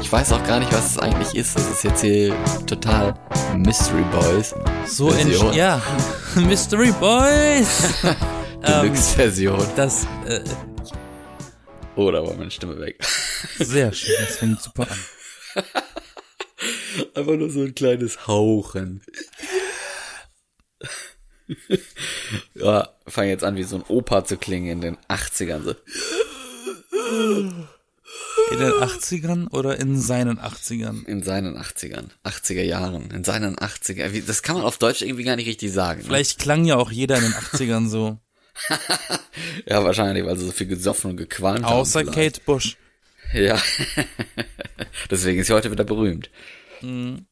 Ich weiß auch gar nicht, was es eigentlich ist. Das ist jetzt hier total Mystery Boys. So in, ja, Mystery Boys. Deluxe-Version. Ähm, das, äh, Oh, da war meine Stimme weg. Sehr schön, das fängt super an. Einfach nur so ein kleines Hauchen. ja, fang jetzt an, wie so ein Opa zu klingen in den 80ern. So. In den 80ern oder in seinen 80ern? In seinen 80ern. 80er Jahren. In seinen 80er. Das kann man auf Deutsch irgendwie gar nicht richtig sagen. Vielleicht ne? klang ja auch jeder in den 80ern so. ja, wahrscheinlich, weil sie so viel gesoffen und gequalmt haben. Außer Kate Bush. Ja. Deswegen ist sie heute wieder berühmt. Mhm.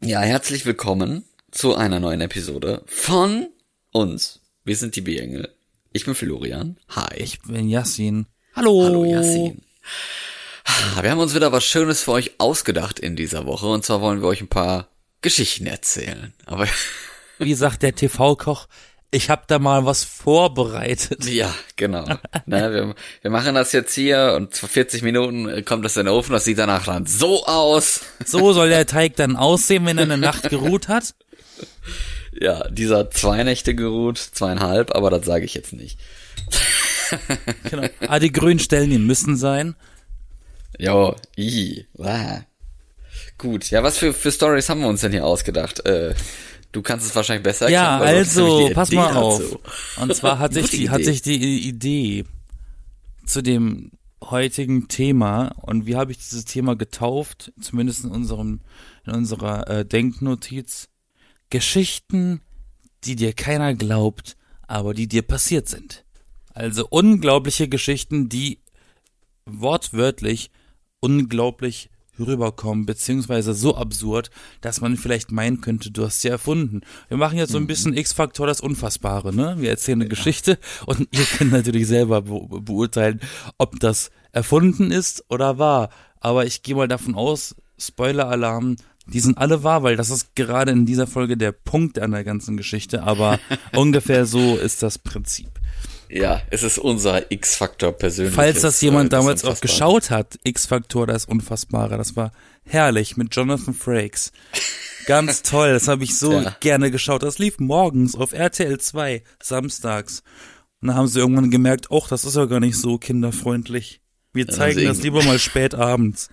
Ja, herzlich willkommen zu einer neuen Episode von uns. Wir sind die B-Engel. Ich bin Florian. Hi. Ich bin Yassin. Hallo. Hallo Yassin. Wir haben uns wieder was Schönes für euch ausgedacht in dieser Woche. Und zwar wollen wir euch ein paar Geschichten erzählen. Aber wie sagt der TV-Koch, ich habe da mal was vorbereitet. Ja, genau. ne, wir, wir, machen das jetzt hier und vor 40 Minuten kommt das in den Ofen. Das sieht danach dann so aus. So soll der Teig dann aussehen, wenn er eine Nacht geruht hat? Ja, dieser zwei Nächte geruht, zweieinhalb, aber das sage ich jetzt nicht. genau. Ah, die grünen Stellen, die müssen sein. Jo, i, wow. Gut, ja, was für, für Stories haben wir uns denn hier ausgedacht? Äh, Du kannst es wahrscheinlich besser erklären. Ja, also, pass mal auf. Dazu. Und zwar hat sich, die, hat sich die Idee zu dem heutigen Thema und wie habe ich dieses Thema getauft, zumindest in unserem, in unserer äh, Denknotiz, Geschichten, die dir keiner glaubt, aber die dir passiert sind. Also unglaubliche Geschichten, die wortwörtlich unglaublich rüberkommen, beziehungsweise so absurd, dass man vielleicht meinen könnte, du hast sie erfunden. Wir machen jetzt so ein mhm. bisschen X-Faktor das Unfassbare, ne? Wir erzählen eine ja. Geschichte und ihr könnt natürlich selber be beurteilen, ob das erfunden ist oder wahr. Aber ich gehe mal davon aus, Spoiler-Alarm, die sind alle wahr, weil das ist gerade in dieser Folge der Punkt an der ganzen Geschichte, aber ungefähr so ist das Prinzip. Ja, es ist unser X-Faktor persönlich. Falls das jemand äh, damals auch geschaut hat, X-Faktor, das Unfassbare, das war herrlich mit Jonathan Frakes. Ganz toll, das habe ich so ja. gerne geschaut. Das lief morgens auf RTL 2, samstags. Und dann haben sie irgendwann gemerkt, ach, das ist ja gar nicht so kinderfreundlich. Wir zeigen das lieber mal spät abends.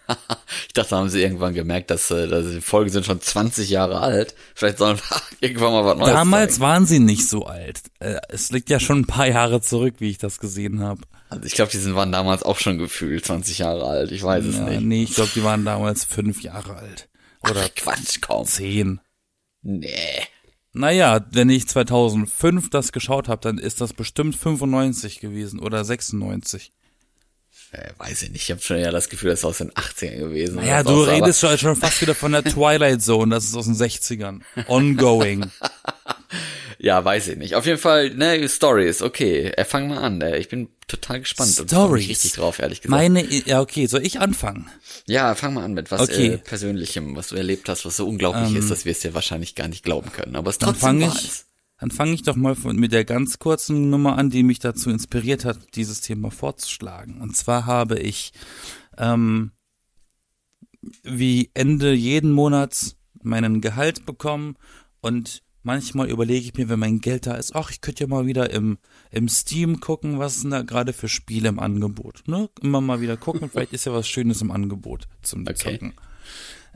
ich dachte, haben sie irgendwann gemerkt, dass, äh, dass die Folgen sind schon 20 Jahre alt. Vielleicht sollen wir irgendwann mal was Neues Damals zeigen. waren sie nicht so alt. Äh, es liegt ja schon ein paar Jahre zurück, wie ich das gesehen habe. Also ich glaube, die sind, waren damals auch schon gefühlt 20 Jahre alt. Ich weiß es ja, nicht. Nee, ich glaube, die waren damals fünf Jahre alt. Oder Ach, Quatsch, kaum. Zehn. Nee. Naja, wenn ich 2005 das geschaut habe, dann ist das bestimmt 95 gewesen oder 96 äh, weiß ich nicht, ich habe schon ja das Gefühl, das ist aus den 80ern gewesen. Naja, du redest schon, schon fast wieder von der Twilight Zone, das ist aus den 60ern. Ongoing. ja, weiß ich nicht. Auf jeden Fall, ne, Stories, okay. Äh, fang mal an. Äh, ich bin total gespannt Stories. richtig drauf, ehrlich gesagt. Meine, ja, okay, soll ich anfangen? Ja, fang mal an mit was okay. äh, Persönlichem, was du erlebt hast, was so unglaublich ähm, ist, dass wir es dir wahrscheinlich gar nicht glauben können. Aber es trotzdem war es. Dann fange ich doch mal mit der ganz kurzen Nummer an, die mich dazu inspiriert hat, dieses Thema vorzuschlagen. Und zwar habe ich ähm, wie Ende jeden Monats meinen Gehalt bekommen und manchmal überlege ich mir, wenn mein Geld da ist, ach, ich könnte ja mal wieder im, im Steam gucken, was sind da gerade für Spiele im Angebot. Ne? Immer mal wieder gucken, vielleicht ist ja was Schönes im Angebot zum okay. Zocken.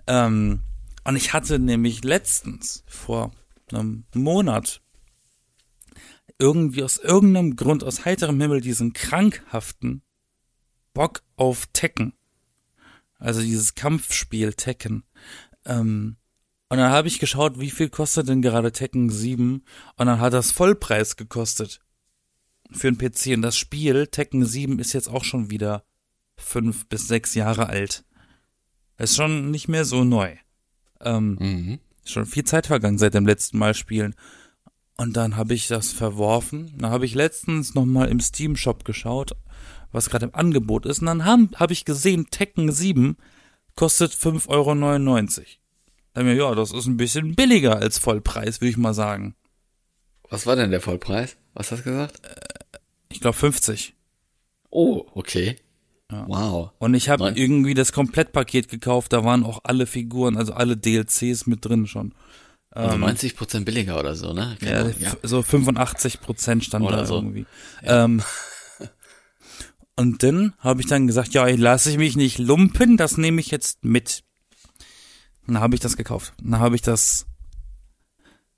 Ähm, und ich hatte nämlich letztens vor einem Monat irgendwie aus irgendeinem Grund aus heiterem Himmel diesen krankhaften Bock auf Tekken. Also dieses Kampfspiel Tekken. Ähm, und dann habe ich geschaut, wie viel kostet denn gerade Tekken 7? Und dann hat das Vollpreis gekostet. Für einen PC. Und das Spiel, Tekken 7, ist jetzt auch schon wieder fünf bis sechs Jahre alt. Ist schon nicht mehr so neu. Ähm, mhm. Schon viel Zeit vergangen seit dem letzten Mal spielen. Und dann habe ich das verworfen. Dann habe ich letztens nochmal im Steam Shop geschaut, was gerade im Angebot ist. Und dann habe hab ich gesehen, Tekken 7 kostet 5,99 Euro. Dann mir, ja, das ist ein bisschen billiger als Vollpreis, würde ich mal sagen. Was war denn der Vollpreis? Was hast du gesagt? Äh, ich glaube 50. Oh, okay. Ja. Wow. Und ich habe irgendwie das Komplettpaket gekauft, da waren auch alle Figuren, also alle DLCs mit drin schon. Also 90 Prozent billiger oder so, ne? Ja, f- so 85 Prozent stand Oder da so. irgendwie. Ähm, und dann habe ich dann gesagt, ja, lasse ich mich nicht lumpen, das nehme ich jetzt mit. Dann habe ich das gekauft. Dann habe ich das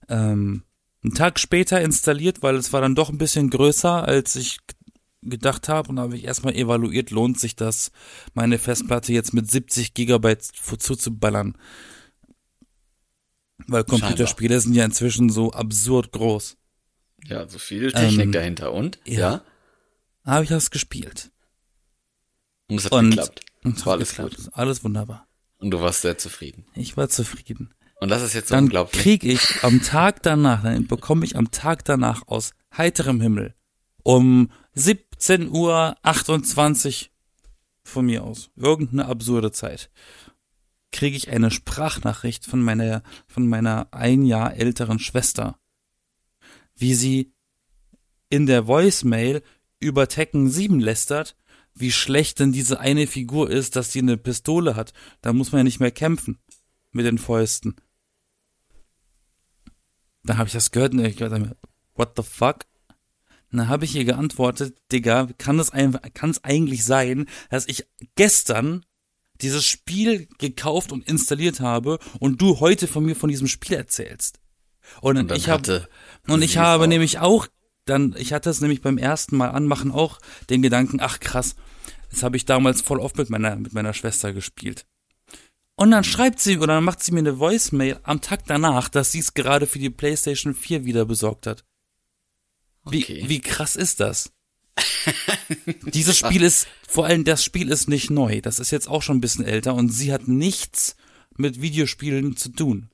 ähm, einen Tag später installiert, weil es war dann doch ein bisschen größer, als ich gedacht habe. Und da habe ich erstmal evaluiert, lohnt sich das, meine Festplatte jetzt mit 70 Gigabyte zu- zuzuballern. Weil Computerspiele sind ja inzwischen so absurd groß. Ja, so viel Technik Ähm, dahinter. Und? ja. Ja. habe ich das gespielt. Und es hat Und, geklappt. und War hat alles geklappt. gut. Alles wunderbar. Und du warst sehr zufrieden. Ich war zufrieden. Und das ist jetzt so Dann unglaublich. krieg ich am Tag danach, dann bekomme ich am Tag danach aus heiterem Himmel um 17 Uhr 28 von mir aus, irgendeine absurde Zeit, kriege ich eine Sprachnachricht von meiner, von meiner ein Jahr älteren Schwester, wie sie in der Voicemail über Tekken 7 lästert, wie schlecht denn diese eine Figur ist, dass sie eine Pistole hat. Da muss man ja nicht mehr kämpfen mit den Fäusten. Da habe ich das gehört und ich dachte mir, what the fuck? Und dann habe ich ihr geantwortet, Digga, kann es, ein, kann es eigentlich sein, dass ich gestern dieses Spiel gekauft und installiert habe und du heute von mir von diesem Spiel erzählst? Und, Und ich habe hatte und ich habe auch. nämlich auch dann, ich hatte es nämlich beim ersten Mal anmachen auch den Gedanken, ach krass, das habe ich damals voll oft mit meiner mit meiner Schwester gespielt. Und dann schreibt sie oder dann macht sie mir eine Voicemail am Tag danach, dass sie es gerade für die PlayStation 4 wieder besorgt hat. Wie, Okay. wie krass ist das? Dieses Spiel ist, vor allem das Spiel ist nicht neu. Das ist jetzt auch schon ein bisschen älter und sie hat nichts mit Videospielen zu tun.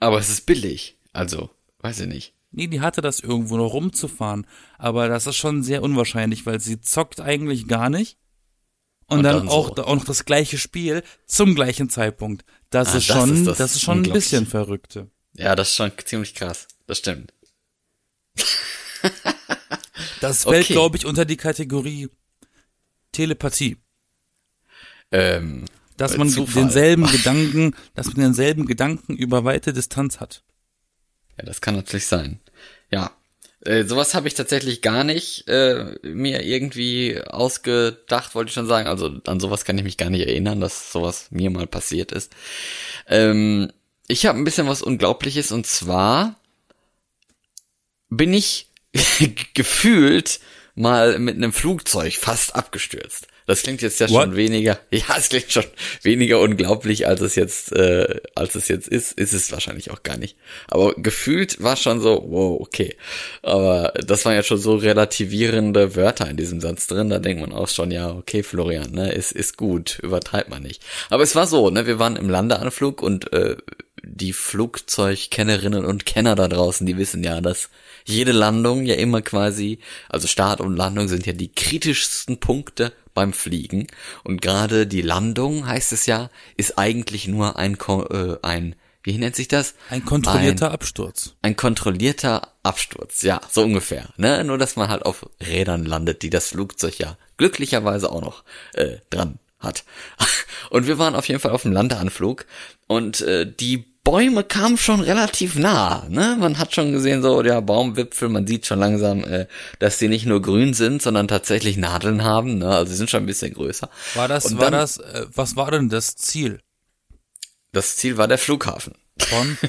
Aber es ist billig. Also, weiß ich nicht. Nee, die hatte das irgendwo noch rumzufahren. Aber das ist schon sehr unwahrscheinlich, weil sie zockt eigentlich gar nicht. Und, Und dann, dann auch, so. auch noch das gleiche Spiel zum gleichen Zeitpunkt. Das Ah, ist das schon, ist das, das ist schon ein bisschen verrückte. Ja, das ist schon ziemlich krass. Das stimmt. Das fällt, Okay. glaube ich, unter die Kategorie Telepathie. Ähm, Dass man Zufall. denselben Gedanken, dass man denselben Gedanken über weite Distanz hat. ja, das kann natürlich sein. Ja. Äh, sowas habe ich tatsächlich gar nicht äh, mir irgendwie ausgedacht, wollte ich schon sagen. Also an sowas kann ich mich gar nicht erinnern, dass sowas mir mal passiert ist. Ähm, ich habe ein bisschen was Unglaubliches und zwar bin ich gefühlt mal mit einem Flugzeug fast abgestürzt. Das klingt jetzt ja schon What? weniger, ja, es klingt schon weniger unglaublich, als es jetzt, äh, als es jetzt ist. Ist es wahrscheinlich auch gar nicht. Aber gefühlt war schon so, wow, okay. Aber das waren ja schon so relativierende Wörter in diesem Satz drin. Da denkt man auch schon, ja, okay, Florian, ne, ist ist gut, übertreibt man nicht. Aber es war so, ne, wir waren im Landeanflug und äh, die Flugzeugkennerinnen und Kenner da draußen, die wissen ja, dass jede Landung ja immer quasi, also Start und Landung sind ja die kritischsten Punkte beim Fliegen. Und gerade die Landung, heißt es ja, ist eigentlich nur ein, äh, ein wie nennt sich das? Ein kontrollierter Absturz. Ein kontrollierter Absturz, ja, so ungefähr. Ne? Nur, dass man halt auf Rädern landet, die das Flugzeug ja glücklicherweise auch noch äh, dran hat. Und wir waren auf jeden Fall auf dem Landeanflug und äh, die Bäume kamen schon relativ nah. Ne? Man hat schon gesehen, so der Baumwipfel, man sieht schon langsam, äh, dass die nicht nur grün sind, sondern tatsächlich Nadeln haben. Ne? Also sie sind schon ein bisschen größer. War das, Und war dann- das, äh, was war denn das Ziel Das Ziel war der Flughafen. von?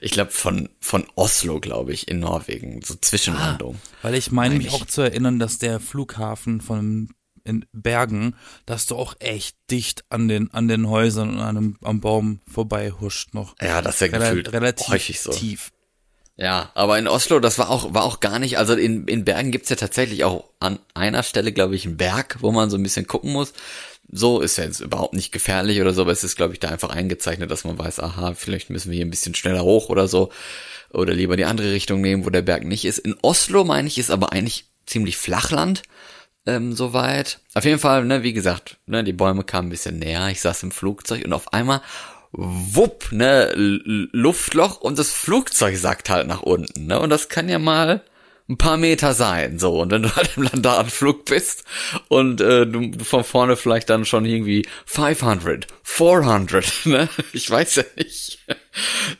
Ich glaube von von Oslo, glaube ich, in Norwegen, so Zwischenlandung. Weil ich meine mich auch zu erinnern, dass der Flughafen von in Bergen, dass du auch echt dicht an den an den Häusern und an dem, am Baum vorbei huscht noch. Ja, das ist ja Rel gefühlt relativ häufig so. tief. Ja, aber in Oslo, das war auch, war auch gar nicht, also in, in Bergen gibt's ja tatsächlich auch an einer Stelle, glaube ich, einen Berg, wo man so ein bisschen gucken muss. So ist ja jetzt überhaupt nicht gefährlich oder so, aber es ist, glaube ich, da einfach eingezeichnet, dass man weiß, aha, vielleicht müssen wir hier ein bisschen schneller hoch oder so. Oder lieber die andere Richtung nehmen, wo der Berg nicht ist. In Oslo, meine ich, ist aber eigentlich ziemlich Flachland, ähm, soweit. Auf jeden Fall, ne, wie gesagt, ne, die Bäume kamen ein bisschen näher, ich saß im Flugzeug und auf einmal wupp, ne, Luftloch und das Flugzeug sackt halt nach unten, ne, und das kann ja mal, ein paar Meter sein, so. Und wenn du halt im Landeanflug bist und äh, du von vorne vielleicht dann schon irgendwie 500, 400, ne? Ich weiß ja nicht.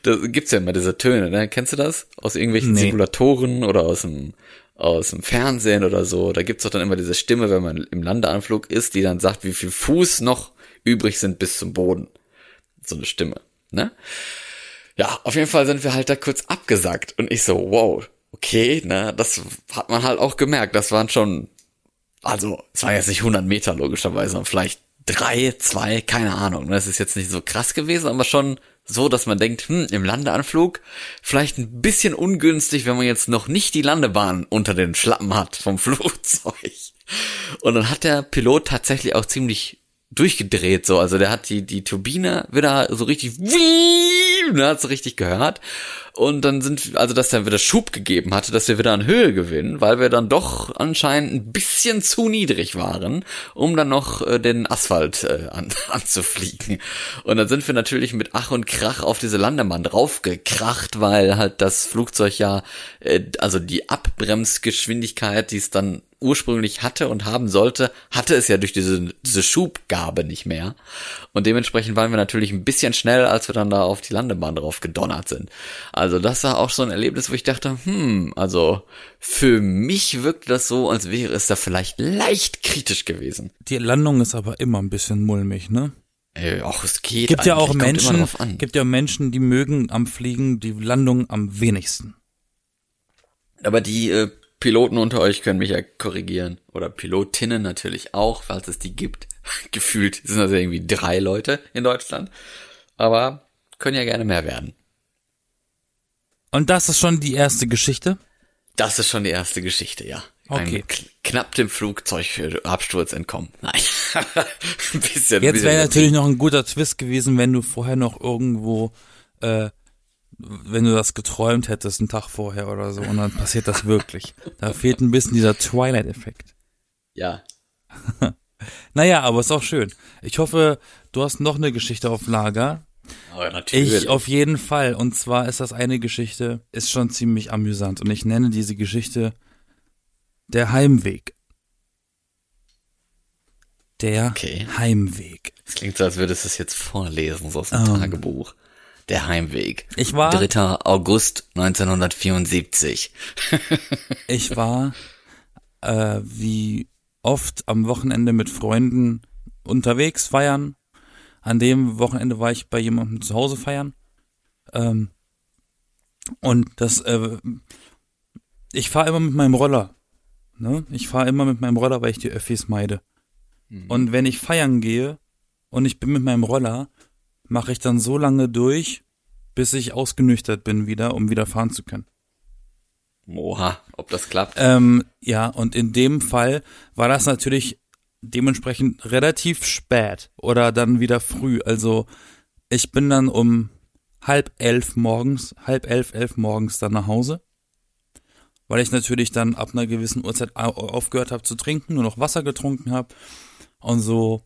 Da gibt's ja immer diese Töne, ne? Kennst du das? Aus irgendwelchen Nee. Simulatoren oder aus dem aus dem Fernsehen oder so. Da gibt's doch dann immer diese Stimme, wenn man im Landeanflug ist, die dann sagt, wie viel Fuß noch übrig sind bis zum Boden. So eine Stimme, ne? Ja, auf jeden Fall sind wir halt da kurz abgesackt und ich so, wow, okay, ne, das hat man halt auch gemerkt. Das waren schon, also, es waren jetzt nicht 100 Meter logischerweise, sondern vielleicht drei, zwei, keine Ahnung. ne, Das ist jetzt nicht so krass gewesen, aber schon so, dass man denkt, hm, im Landeanflug vielleicht ein bisschen ungünstig, wenn man jetzt noch nicht die Landebahn unter den Schlappen hat vom Flugzeug. Und dann hat der Pilot tatsächlich auch ziemlich durchgedreht so, also der hat die die Turbine wieder so richtig ne, hat so richtig gehört und dann sind also dass er wieder Schub gegeben hatte, dass wir wieder an Höhe gewinnen, weil wir dann doch anscheinend ein bisschen zu niedrig waren, um dann noch äh, den Asphalt äh, an, anzufliegen. Und dann sind wir natürlich mit Ach und Krach auf diese Landebahn draufgekracht, weil halt das Flugzeug ja äh, also die Abbremsgeschwindigkeit, die es dann ursprünglich hatte und haben sollte, hatte es ja durch diese, diese Schubgabe nicht mehr. Und dementsprechend waren wir natürlich ein bisschen schnell, als wir dann da auf die Landebahn drauf gedonnert sind. Also das war auch so ein Erlebnis, wo ich dachte, hm, also für mich wirkt das so, als wäre es da vielleicht leicht kritisch gewesen. Die Landung ist aber immer ein bisschen mulmig, ne? Äh, auch es geht. Gibt ja auch Menschen, gibt ja Menschen, die mögen am Fliegen die Landung am wenigsten. Aber die äh, Piloten unter euch können mich ja korrigieren. Oder Pilotinnen natürlich auch, falls es die gibt. Gefühlt sind das ja irgendwie drei Leute in Deutschland. Aber können ja gerne mehr werden. Und das ist schon die erste Geschichte. Das ist schon die erste Geschichte, ja. Okay. Ein kn knapp dem Flugzeugabsturz entkommen. Nein. ein bisschen. Jetzt wäre natürlich noch ein guter Twist gewesen, wenn du vorher noch irgendwo, äh, wenn du das geträumt hättest, einen Tag vorher oder so, und dann passiert das wirklich. Da fehlt ein bisschen dieser Twilight-Effekt. Ja. Naja, aber ist auch schön. Ich hoffe, du hast noch eine Geschichte auf Lager. Aber natürlich. Ich auf jeden Fall. Und zwar ist das eine Geschichte, ist schon ziemlich amüsant. Und ich nenne diese Geschichte der Heimweg. Der Okay. Heimweg. Es klingt so, als würdest du es jetzt vorlesen, so aus dem Ähm. Tagebuch. Der Heimweg. Ich war, 3. August 1974. ich war äh, wie oft am Wochenende mit Freunden unterwegs feiern. An dem Wochenende war ich bei jemandem zu Hause feiern. Ähm, und das, äh, ich fahre immer mit meinem Roller. Ne? Ich fahre immer mit meinem Roller, weil ich die Öffis meide. Und wenn ich feiern gehe und ich bin mit meinem Roller, mache ich dann so lange durch, bis ich ausgenüchtert bin wieder, um wieder fahren zu können. Oha, ob das klappt. Ähm, ja, und in dem Fall war das natürlich dementsprechend relativ spät oder dann wieder früh. Also ich bin dann um halb elf morgens, halb elf, elf morgens dann nach Hause, weil ich natürlich dann ab einer gewissen Uhrzeit au- aufgehört habe zu trinken, nur noch Wasser getrunken habe und so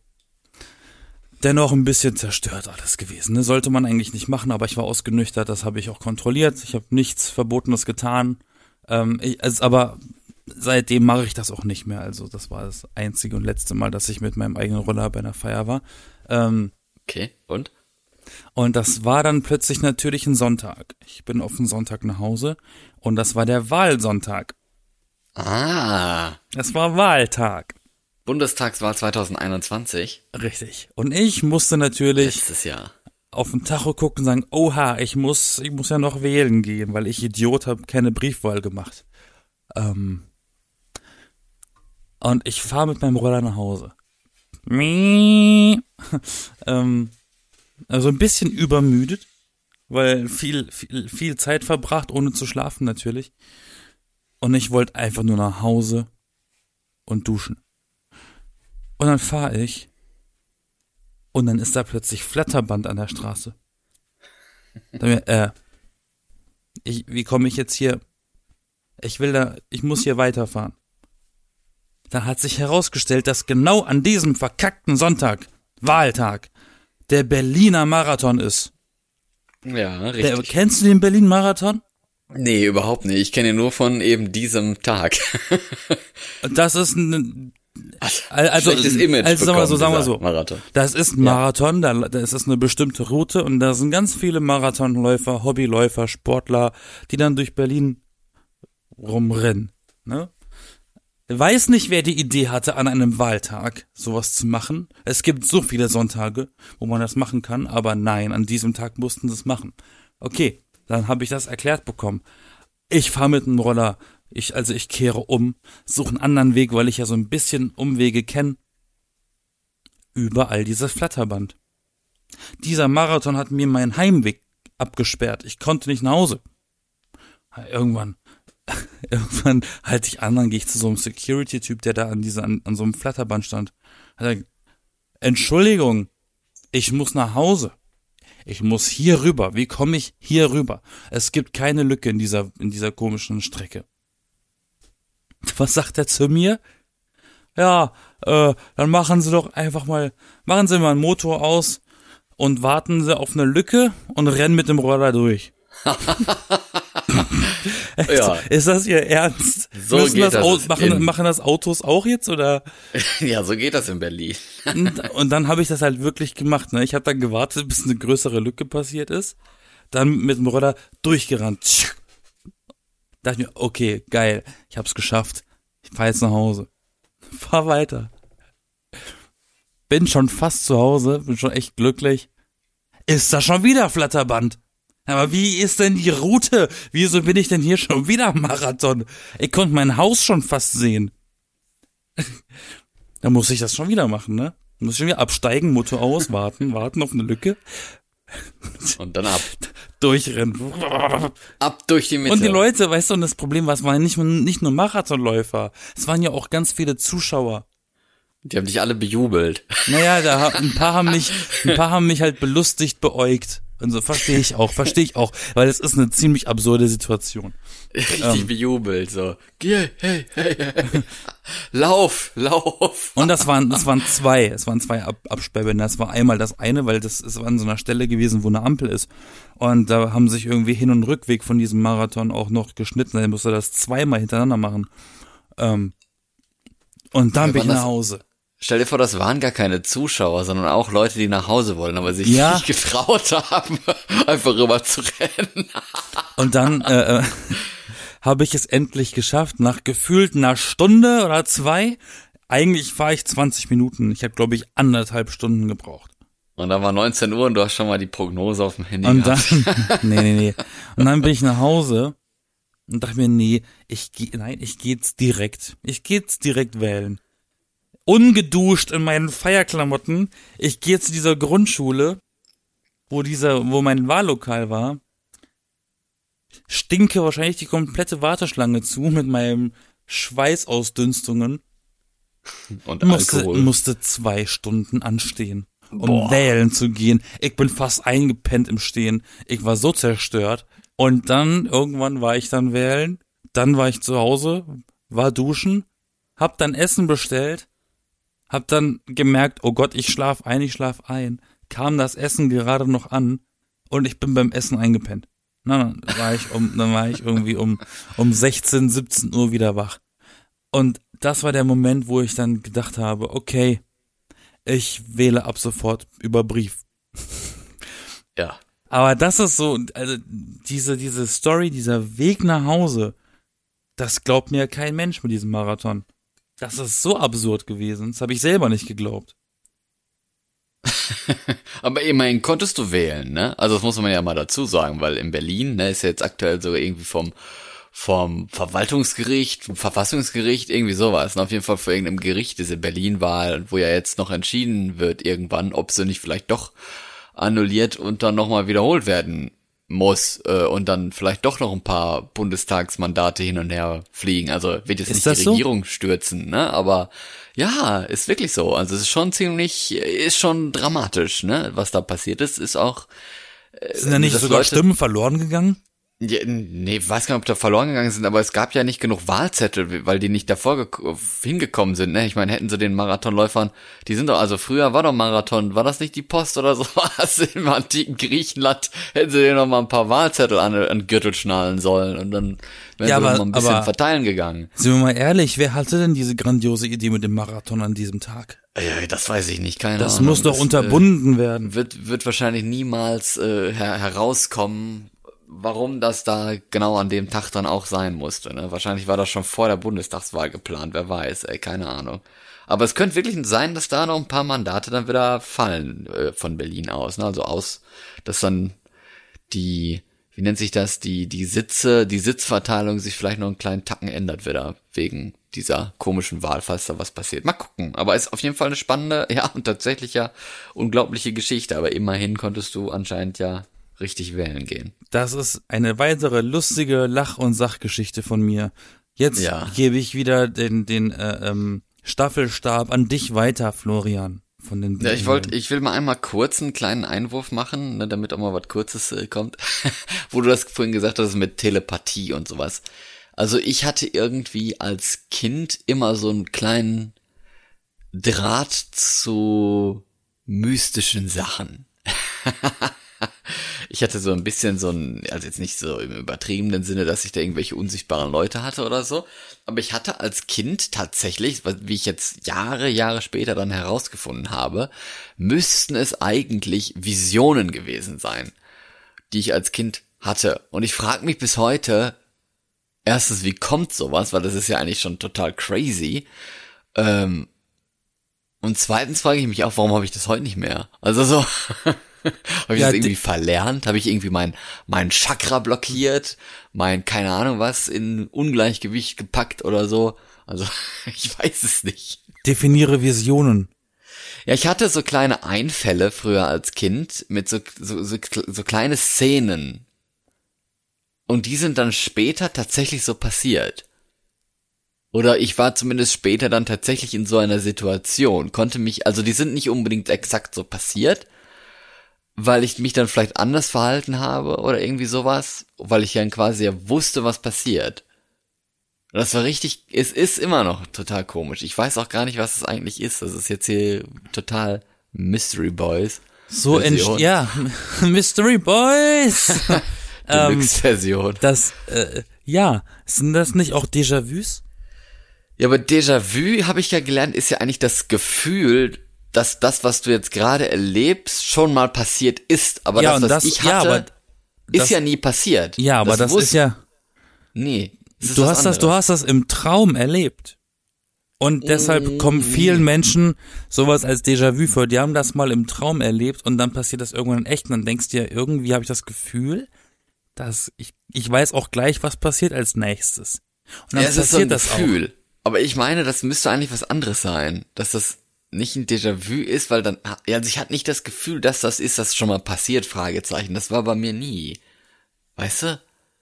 dennoch ein bisschen zerstört alles gewesen. Ne? Sollte man eigentlich nicht machen, aber ich war ausgenüchtert, das habe ich auch kontrolliert. Ich habe nichts Verbotenes getan. Ähm, ich, also, aber seitdem mache ich das auch nicht mehr. Also das war das einzige und letzte Mal, dass ich mit meinem eigenen Roller bei einer Feier war. Ähm, Okay, und? und das war dann plötzlich natürlich ein Sonntag. Ich bin auf den Sonntag nach Hause und das war der Wahlsonntag. Ah, Es war Wahltag. Bundestagswahl 2021. Richtig. Und ich musste natürlich Letztes Jahr. auf den Tacho gucken und sagen, oha, ich muss, ich muss ja noch wählen gehen, weil ich Idiot habe keine Briefwahl gemacht. Ähm, und ich fahre mit meinem Roller nach Hause. Ähm, also ein bisschen übermüdet, weil viel, viel, viel Zeit verbracht, ohne zu schlafen natürlich. Und ich wollte einfach nur nach Hause und duschen. Und dann fahre ich und dann ist da plötzlich Flatterband an der Straße. Dann, äh, ich, wie komme ich jetzt hier? Ich will da, ich muss hier weiterfahren. Da hat sich herausgestellt, dass genau an diesem verkackten Sonntag, Wahltag, der Berliner Marathon ist. Ja, Der, richtig. kennst du den Berlin Marathon? Nee, überhaupt nicht. Ich kenne ihn nur von eben diesem Tag. Das ist ein, also, Schlechtes Image also sagen wir so, sagen wir so. Marathon. Das ist ein Marathon, da, das ist eine bestimmte Route und da sind ganz viele Marathonläufer, Hobbyläufer, Sportler, die dann durch Berlin rumrennen. Ne? Weiß nicht, wer die Idee hatte, an einem Wahltag sowas zu machen. Es gibt so viele Sonntage, wo man das machen kann, aber nein, an diesem Tag mussten sie es machen. Okay, dann habe ich das erklärt bekommen. Ich fahre mit dem Roller, ich also ich kehre um, suche einen anderen Weg, weil ich ja so ein bisschen Umwege kenne. Überall dieses Flatterband. Dieser Marathon hat mir meinen Heimweg abgesperrt. Ich konnte nicht nach Hause. Irgendwann irgendwann halte ich an, dann gehe ich zu so einem Security-Typ, der da an, dieser, an, an so einem Flatterband stand. Er, Entschuldigung, ich muss nach Hause. Ich muss hier rüber. Wie komme ich hier rüber? Es gibt keine Lücke in dieser, in dieser komischen Strecke. Was sagt er zu mir? Ja, äh, dann machen Sie doch einfach mal, machen Sie mal einen Motor aus und warten Sie auf eine Lücke und rennen mit dem Roller durch. Ja. Ist das Ihr Ernst? So Müssen geht das das machen, machen das Autos auch jetzt oder? Ja, so geht das in Berlin. Und, und dann habe ich das halt wirklich gemacht. Ne? Ich habe dann gewartet, bis eine größere Lücke passiert ist. Dann mit dem Roller durchgerannt. Dachte mir, okay, geil, ich hab's geschafft. Ich fahr jetzt nach Hause. Fahr weiter. Bin schon fast zu Hause, bin schon echt glücklich. Ist da schon wieder Flatterband? Aber wie ist denn die Route? Wieso bin ich denn hier schon wieder Marathon? Ich konnte mein Haus schon fast sehen. Da muss ich das schon wieder machen, ne? Muss ich schon wieder absteigen, Motor aus, warten, warten auf eine Lücke, Und dann ab. durchrennen. Ab durch die Mitte. Und die Leute, weißt du, und das Problem war, es waren nicht, nicht nur Marathonläufer, es waren ja auch ganz viele Zuschauer. Die haben dich alle bejubelt. Naja, da ein paar haben mich, ein paar haben mich halt belustigt beäugt. Und so verstehe ich auch, verstehe ich auch, weil es ist eine ziemlich absurde Situation. Richtig Ähm. bejubelt. So, geh, hey, hey, hey. lauf, lauf. Und das waren, das waren zwei, es waren zwei Ab Absperrbänder. Das war einmal das eine, weil das ist an so einer Stelle gewesen, wo eine Ampel ist. Und da haben sich irgendwie Hin- und Rückweg von diesem Marathon auch noch geschnitten. Er musste das zweimal hintereinander machen. Ähm, und dann Ja, bin ich nach Hause. Stell dir vor, das waren gar keine Zuschauer, sondern auch Leute, die nach Hause wollen, aber sich Ja. nicht getraut haben, einfach rüber zu rennen. Und dann äh, äh, habe ich es endlich geschafft, nach gefühlt einer Stunde oder zwei. Eigentlich fahre ich 20 Minuten. Ich habe, glaube ich, anderthalb Stunden gebraucht. Und dann war 19 Uhr und du hast schon mal die Prognose auf dem Handy Und gehabt. dann, nee, nee, nee. Und dann bin ich nach Hause und dachte mir, nee, ich geh, nein, ich geh jetzt direkt. Ich geh jetzt direkt wählen. Ungeduscht in meinen Feierklamotten. Ich gehe zu dieser Grundschule, wo dieser, wo mein Wahllokal war. Stinke wahrscheinlich die komplette Warteschlange zu mit meinem Schweißausdünstungen. Und Musste, Alkohol. musste zwei Stunden anstehen, um Boah. wählen zu gehen. Ich bin fast eingepennt im Stehen. Ich war so zerstört. Und dann, irgendwann war ich dann wählen. Dann war ich zu Hause, war duschen, hab dann Essen bestellt, hab dann gemerkt, oh Gott, ich schlaf ein, ich schlaf ein. Kam das Essen gerade noch an und ich bin beim Essen eingepennt. Na, dann war ich um, dann war ich irgendwie um, um 16, 17 Uhr wieder wach. Und das war der Moment, wo ich dann gedacht habe, okay, ich wähle ab sofort über Brief. Ja. Aber das ist so, also diese, diese Story, dieser Weg nach Hause, das glaubt mir kein Mensch mit diesem Marathon. Das ist so absurd gewesen. Das habe ich selber nicht geglaubt. Aber immerhin konntest du wählen, ne? Also das muss man ja mal dazu sagen, weil in Berlin, ne, ist ja jetzt aktuell sogar irgendwie vom vom Verwaltungsgericht, vom Verfassungsgericht, irgendwie sowas. Und auf jeden Fall vor irgendeinem Gericht diese Berlin-Wahl, wo ja jetzt noch entschieden wird irgendwann, ob sie nicht vielleicht doch annulliert und dann nochmal wiederholt werden muss äh, und dann vielleicht doch noch ein paar Bundestagsmandate hin und her fliegen. Also wird jetzt Ist nicht die so? Regierung stürzen, ne? Aber ja, ist wirklich so. Also es ist schon ziemlich, ist schon dramatisch, ne? Was da passiert ist, ist auch. Sind da nicht sogar Leute- Stimmen verloren gegangen? Ja, nee, weiß gar nicht, ob da verloren gegangen sind, aber es gab ja nicht genug Wahlzettel, weil die nicht davor hingekommen sind. Ne? Ich meine, hätten sie den Marathonläufern, die sind doch, also früher war doch Marathon, war das nicht die Post oder sowas im antiken Griechenland, hätten sie denen noch mal ein paar Wahlzettel an, an Gürtel schnallen sollen und dann wären ja, sie aber, noch mal ein bisschen verteilen gegangen. Sind wir mal ehrlich, wer hatte denn diese grandiose Idee mit dem Marathon an diesem Tag? Ja, das weiß ich nicht, keine das Ahnung. Das muss doch das, unterbunden äh, werden. Wird, wird wahrscheinlich niemals äh, her herauskommen, warum das da genau an dem Tag dann auch sein musste. Ne? Wahrscheinlich war das schon vor der Bundestagswahl geplant, wer weiß, ey, keine Ahnung. Aber es könnte wirklich sein, dass da noch ein paar Mandate dann wieder fallen äh, von Berlin aus. Ne? Also aus, dass dann die, wie nennt sich das, die, die Sitze, die Sitzverteilung sich vielleicht noch einen kleinen Tacken ändert wieder, wegen dieser komischen Wahl, falls da was passiert. Mal gucken. Aber ist auf jeden Fall eine spannende, ja, und tatsächlich ja unglaubliche Geschichte. Aber immerhin konntest du anscheinend ja richtig wählen gehen. Das ist eine weitere lustige Lach- und Sachgeschichte von mir. Jetzt ja. gebe ich wieder den, den äh, ähm, Staffelstab an dich weiter, Florian. Von den ja, ich wollte, ich will mal einmal kurz einen kleinen Einwurf machen, ne, damit auch mal was Kurzes äh, kommt, wo du das vorhin gesagt hast mit Telepathie und sowas. Also ich hatte irgendwie als Kind immer so einen kleinen Draht zu mystischen Sachen. ich hatte so ein bisschen so ein, also jetzt nicht so im übertriebenen Sinne, dass ich da irgendwelche unsichtbaren Leute hatte oder so, aber ich hatte als Kind tatsächlich, wie ich jetzt Jahre, Jahre später dann herausgefunden habe, müssten es eigentlich Visionen gewesen sein, die ich als Kind hatte. Und ich frage mich bis heute, erstens, wie kommt sowas, weil das ist ja eigentlich schon total crazy. Ähm, und zweitens frage ich mich auch, warum habe ich das heute nicht mehr? Also so, Habe ich ja, das irgendwie verlernt? Habe ich irgendwie mein, mein Chakra blockiert? Mein, keine Ahnung was, in Ungleichgewicht gepackt oder so? Also, ich weiß es nicht. Definiere Visionen. Ja, ich hatte so kleine Einfälle früher als Kind mit so, so, so, so kleine Szenen. Und die sind dann später tatsächlich so passiert. Oder ich war zumindest später dann tatsächlich in so einer Situation, konnte mich, also die sind nicht unbedingt exakt so passiert, weil ich mich dann vielleicht anders verhalten habe oder irgendwie sowas, weil ich dann quasi ja wusste, was passiert. Das war richtig, es ist immer noch total komisch. Ich weiß auch gar nicht, was es eigentlich ist. Das ist jetzt hier total Mystery Boys. So entsteht, ja, Mystery Boys. Deluxe-Version. Ähm, das, äh, ja, sind das nicht auch Déjà-vus? Ja, aber Déjà-vu, habe ich ja gelernt, ist ja eigentlich das Gefühl, dass das, was du jetzt gerade erlebst, schon mal passiert ist. Aber ja, das, was das, ich hatte, ja, ist das, ja nie passiert. Ja, aber das, das ist ja. Nee. du hast das, du hast das im Traum erlebt. Und deshalb kommen vielen Menschen sowas als Déjà-vu vor. Die haben das mal im Traum erlebt und dann passiert das irgendwann in echt und dann denkst du dir, irgendwie habe ich das Gefühl, dass ich, ich weiß auch gleich, was passiert als nächstes. Und dann ja, passiert so das Gefühl. Auch. Aber ich meine, das müsste eigentlich was anderes sein. Dass das nicht ein Déjà-vu ist, weil dann, ja, also ich hatte nicht das Gefühl, dass das ist, das schon mal passiert, Fragezeichen. Das war bei mir nie. Weißt du?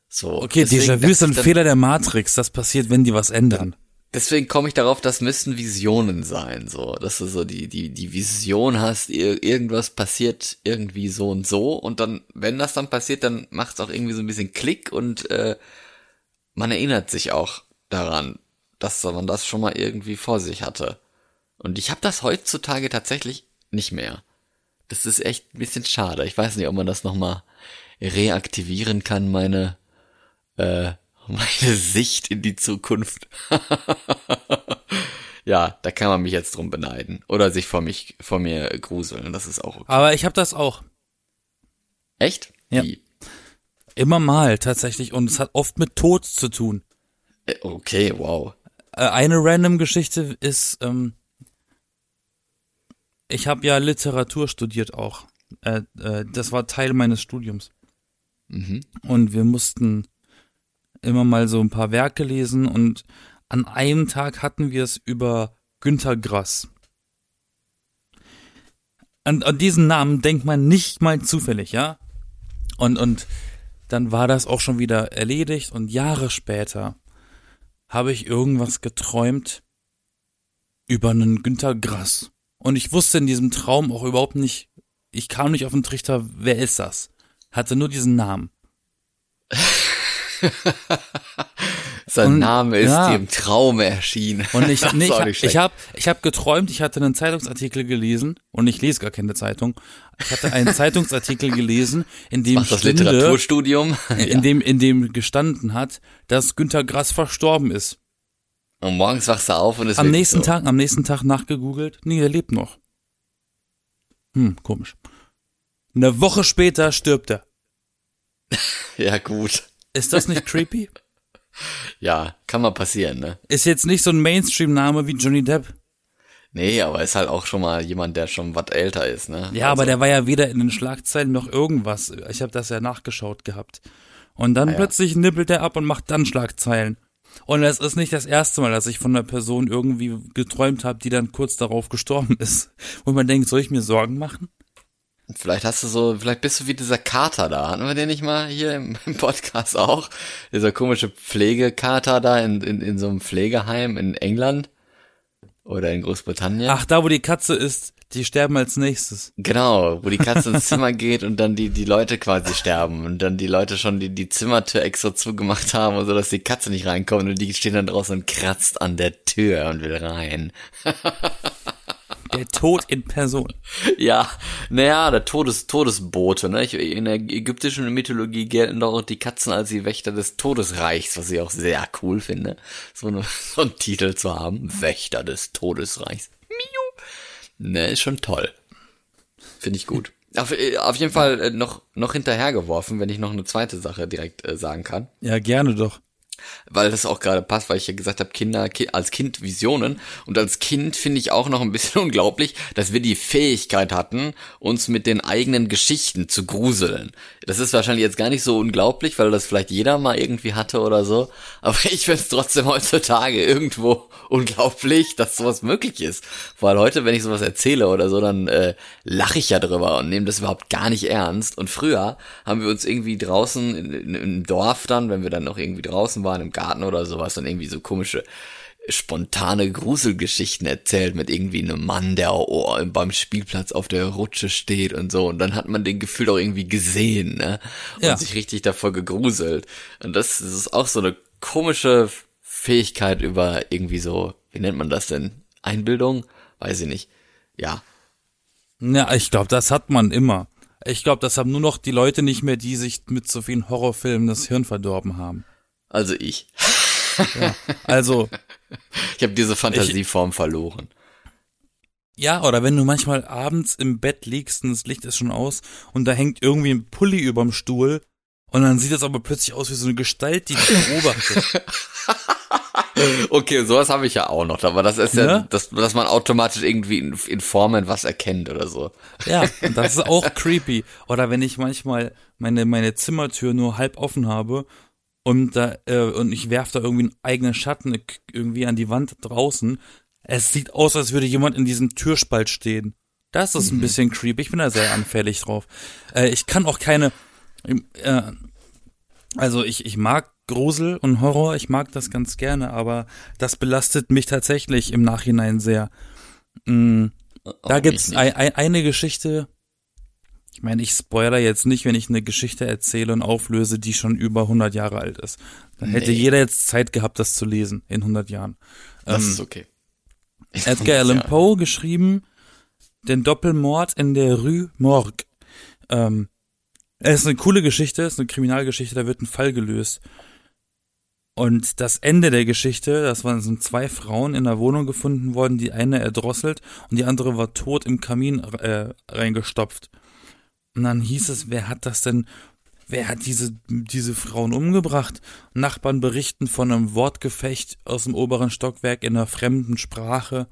So. Okay, Déjà-vu ist ein Fehler der Matrix. Das passiert, wenn die was ändern. Deswegen komme ich darauf, das müssten Visionen sein, so, dass du so die, die, die Vision hast, irgendwas passiert irgendwie so und so und dann, wenn das dann passiert, dann macht es auch irgendwie so ein bisschen Klick und äh, man erinnert sich auch daran, dass man das schon mal irgendwie vor sich hatte. Und ich habe das heutzutage tatsächlich nicht mehr. Das ist echt ein bisschen schade. Ich weiß nicht, ob man das nochmal reaktivieren kann, meine, äh, meine Sicht in die Zukunft. ja, da kann man mich jetzt drum beneiden. Oder sich vor mich, vor mir gruseln. Das ist auch okay. Aber ich habe das auch. Echt? Ja. Wie? Immer mal, tatsächlich. Und es hat oft mit Tod zu tun. Äh, okay, wow. Äh, eine random Geschichte ist, ähm, ich habe ja Literatur studiert auch. Äh, äh, das war Teil meines Studiums. Mhm. Und wir mussten immer mal so ein paar Werke lesen und an einem Tag hatten wir es über Günter Grass. An, an diesen Namen denkt man nicht mal zufällig, ja? Und, und dann war das auch schon wieder erledigt und Jahre später habe ich irgendwas geträumt über einen Günter Grass. Und ich wusste in diesem Traum auch überhaupt nicht, ich kam nicht auf den Trichter, wer ist das? Hatte nur diesen Namen. Sein Und- Name ist ja. dir im Traume erschienen. Und ich, nee, ich, ich habe ich hab geträumt, ich hatte einen Zeitungsartikel gelesen und ich lese gar keine Zeitung. Ich hatte einen Zeitungsartikel gelesen, in dem das stünde, Literaturstudium? in dem in dem gestanden hat, dass Günter Grass verstorben ist. Und morgens wachst du auf und es Am nächsten so. Tag, am nächsten Tag nachgegoogelt, nee, der lebt noch. Hm, komisch. Eine Woche später stirbt er. Ja, gut. Ist das nicht creepy? Ja, kann mal passieren, ne? Ist jetzt nicht so ein Mainstream-Name wie Johnny Depp. Nee, aber ist halt auch schon mal jemand, der schon was älter ist, ne? Ja, aber der war ja weder in den Schlagzeilen noch irgendwas. Ich habe das ja nachgeschaut gehabt. Und dann Ah ja. plötzlich nippelt er ab und macht dann Schlagzeilen. Und es ist nicht das erste Mal, dass ich von einer Person irgendwie geträumt habe, die dann kurz darauf gestorben ist. Wo man denkt, soll ich mir Sorgen machen? Vielleicht hast du so, vielleicht bist du wie dieser Kater da. Hatten wir den nicht mal hier im, im Podcast auch? Dieser komische Pflegekater da in, in, in so einem Pflegeheim in England oder in Großbritannien. Ach, da wo die Katze ist, die sterben als nächstes. Genau, wo die Katze ins Zimmer geht und dann die, die Leute quasi sterben und dann die Leute schon die, die Zimmertür extra zugemacht haben so, dass die Katze nicht reinkommt und die steht dann draußen und kratzt an der Tür und will rein. Der Tod in Person. Ja, naja, der Todes, Todesbote, ne? In der ägyptischen Mythologie gelten doch auch die Katzen als die Wächter des Todesreichs, was ich auch sehr cool finde, so, eine, so einen Titel zu haben. Wächter des Todesreichs. Ne, ist schon toll. Finde ich gut. Auf, äh, auf jeden Fall äh, noch, noch hinterhergeworfen, wenn ich noch eine zweite Sache direkt äh, sagen kann Ja, gerne doch. Weil das auch gerade passt, weil ich ja gesagt habe, Kinder ki als Kind Visionen. Und als Kind finde ich auch noch ein bisschen unglaublich, dass wir die Fähigkeit hatten, uns mit den eigenen Geschichten zu gruseln. Das ist wahrscheinlich jetzt gar nicht so unglaublich, weil das vielleicht jeder mal irgendwie hatte oder so, aber ich finde es trotzdem heutzutage irgendwo unglaublich, dass sowas möglich ist, weil heute, wenn ich sowas erzähle oder so, dann äh, lache ich ja drüber und nehme das überhaupt gar nicht ernst. Und früher haben wir uns irgendwie draußen im Dorf dann, wenn wir dann noch irgendwie draußen waren, im Garten oder sowas, dann irgendwie so komische spontane Gruselgeschichten erzählt mit irgendwie einem Mann, der oh, beim Spielplatz auf der Rutsche steht und so. Und dann hat man den Gefühl auch irgendwie gesehen, ne? Und Ja. sich richtig davor gegruselt. Und das, das ist auch so eine komische Fähigkeit über irgendwie so, wie nennt man das denn? Einbildung? Weiß ich nicht. Ja. Ja, ich glaube, das hat man immer. Ich glaube, das haben nur noch die Leute nicht mehr, die sich mit so vielen Horrorfilmen das Hirn verdorben haben. Also ich. Also, Ich habe diese Fantasieform verloren. ja, oder wenn du manchmal abends im Bett liegst und das Licht ist schon aus und da hängt irgendwie ein Pulli überm Stuhl und dann sieht das aber plötzlich aus wie so eine Gestalt, die dich beobachtet. Okay, sowas habe ich ja auch noch, aber das ist ja, Ne? dass, dass man automatisch irgendwie in, in Formen was erkennt oder so. Ja, das ist auch creepy. Oder wenn ich manchmal meine, meine Zimmertür nur halb offen habe und da, äh, und ich werf da irgendwie einen eigenen Schatten irgendwie an die Wand draußen. Es sieht aus, als würde jemand in diesem Türspalt stehen. Das ist ein bisschen creepy. Ich bin da sehr anfällig drauf. Äh, ich kann auch keine, äh, also ich, ich mag Grusel und Horror, ich mag das ganz gerne, aber das belastet mich tatsächlich im Nachhinein sehr. Mm, da gibt's ein, ein, eine Geschichte. Ich meine, ich spoiler jetzt nicht, wenn ich eine Geschichte erzähle und auflöse, die schon über 100 Jahre alt ist. Dann hätte Nee. jeder jetzt Zeit gehabt, das zu lesen in 100 Jahren. Das Ähm, ist okay. Edgar Allan Ja. Poe geschrieben, den Doppelmord in der Rue Morgue. Ähm, es ist eine coole Geschichte, es ist eine Kriminalgeschichte, da wird ein Fall gelöst. Und das Ende der Geschichte, das waren sind zwei Frauen in einer Wohnung gefunden worden, die eine erdrosselt und die andere war tot im Kamin äh, reingestopft. Und dann hieß es, wer hat das denn, wer hat diese, diese Frauen umgebracht? Nachbarn berichten von einem Wortgefecht aus dem oberen Stockwerk in einer fremden Sprache.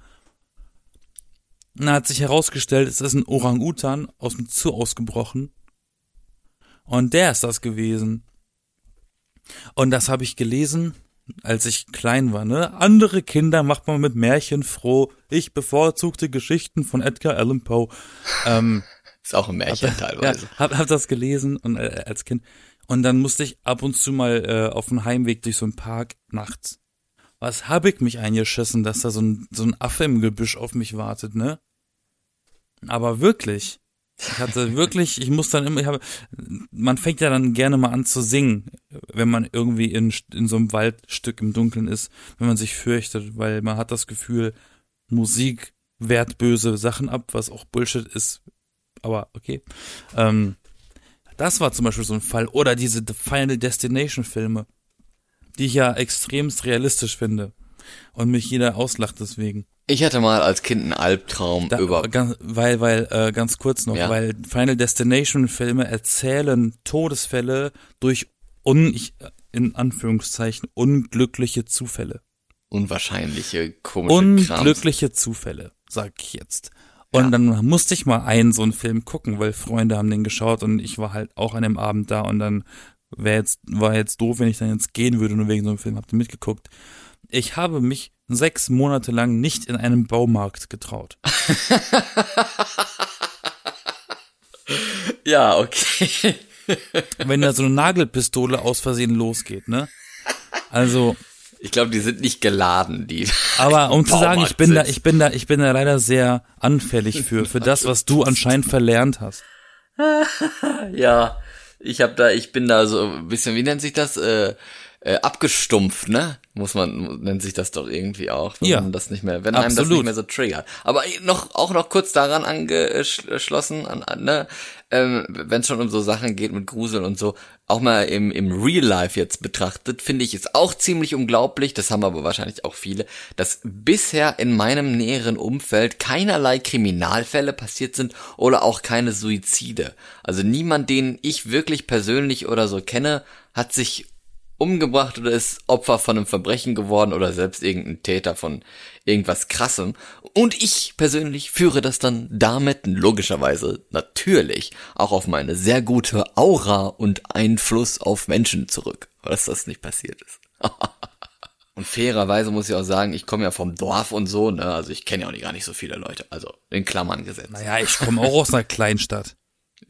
Und dann hat sich herausgestellt, es ist ein Orang-Utan aus dem Zoo ausgebrochen. Und der ist das gewesen. Und das habe ich gelesen, als ich klein war, ne? Andere Kinder macht man mit Märchen froh. Ich bevorzugte Geschichten von Edgar Allan Poe. Ähm, Ist auch ein Märchen teilweise. ja, hab, hab das gelesen und äh, als Kind. Und dann musste ich ab und zu mal äh, auf dem Heimweg durch so einen Park nachts. Was hab ich mich eingeschissen, dass da so ein, so ein Affe im Gebüsch auf mich wartet, ne? Aber wirklich. Ich hatte wirklich, ich muss dann immer, ich habe, man fängt ja dann gerne mal an zu singen, wenn man irgendwie in, in so einem Waldstück im Dunkeln ist, wenn man sich fürchtet, weil man hat das Gefühl, Musik wehrt böse Sachen ab, was auch Bullshit ist, aber okay. Ähm, das war zum Beispiel so ein Fall. Oder diese Final Destination Filme, die ich ja extremst realistisch finde. Und mich jeder auslacht deswegen. Ich hatte mal als Kind einen Albtraum Da, über. ganz, weil, weil, äh, ganz kurz noch, Ja. weil Final Destination Filme erzählen Todesfälle durch un, ich, in Anführungszeichen, unglückliche Zufälle. unwahrscheinliche, komische Krams. Unglückliche Zufälle, sag ich jetzt. Und dann musste ich mal einen so einen Film gucken, weil Freunde haben den geschaut und ich war halt auch an dem Abend da und dann wäre jetzt, war jetzt doof, wenn ich dann jetzt gehen würde, nur wegen so einem Film, habt ihr mitgeguckt. Ich habe mich sechs Monate lang nicht in einem Baumarkt getraut. Ja, okay. Wenn da so eine Nagelpistole aus Versehen losgeht, ne? Also, Ich glaube, die sind nicht geladen, die. aber um zu sagen, ich bin da, sitzt. ich bin da, ich bin da leider sehr anfällig für, für das, was du anscheinend verlernt hast. Ja, ich hab da, ich bin da so ein bisschen, wie nennt sich das? Äh, äh, abgestumpft, ne? Muss man, nennt sich das doch irgendwie auch, wenn Ja, man das nicht mehr, wenn einem das absolut. nicht mehr so triggert. Aber noch, auch noch kurz daran angeschlossen, an, an, ne? Ähm, wenn es schon um so Sachen geht mit Grusel und so, auch mal im, im Real Life jetzt betrachtet, finde ich es auch ziemlich unglaublich, das haben aber wahrscheinlich auch viele, dass bisher in meinem näheren Umfeld keinerlei Kriminalfälle passiert sind oder auch keine Suizide. Also niemand, den ich wirklich persönlich oder so kenne, hat sich umgebracht oder ist Opfer von einem Verbrechen geworden oder selbst irgendein Täter von irgendwas krassem. Und ich persönlich führe das dann damit logischerweise natürlich auch auf meine sehr gute Aura und Einfluss auf Menschen zurück, dass das nicht passiert ist. Und fairerweise muss ich auch sagen, ich komme ja vom Dorf und so, ne? Also ich kenne ja auch nicht, gar nicht so viele Leute. Also in Klammern gesetzt. Naja, ich komme auch aus einer Kleinstadt.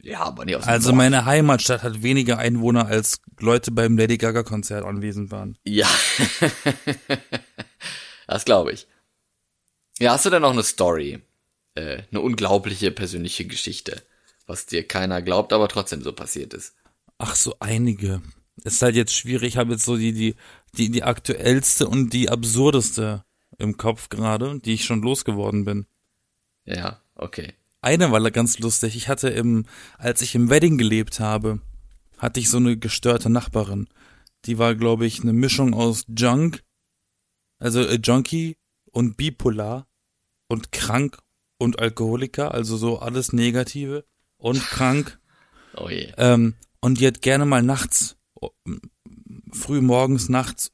Ja, aber nicht aus dem Also Dorf. meine Heimatstadt hat weniger Einwohner, als Leute beim Lady Gaga Konzert anwesend waren. Ja. das glaube ich. Ja, hast du denn noch eine Story? Äh, eine unglaubliche persönliche Geschichte, was dir keiner glaubt, aber trotzdem so passiert ist. Ach so, einige. Ist halt jetzt schwierig. Ich habe jetzt so die, die, die, die aktuellste und die absurdeste im Kopf gerade, die ich schon losgeworden bin. Ja, okay. Eine war ganz lustig. Ich hatte im, als ich im Wedding gelebt habe, hatte ich so eine gestörte Nachbarin. Die war, glaube ich, eine Mischung aus Junk, also äh, Junkie und bipolar und krank und Alkoholiker, also so alles Negative und krank. Oh je. Ähm, und die hat gerne mal nachts, früh morgens, nachts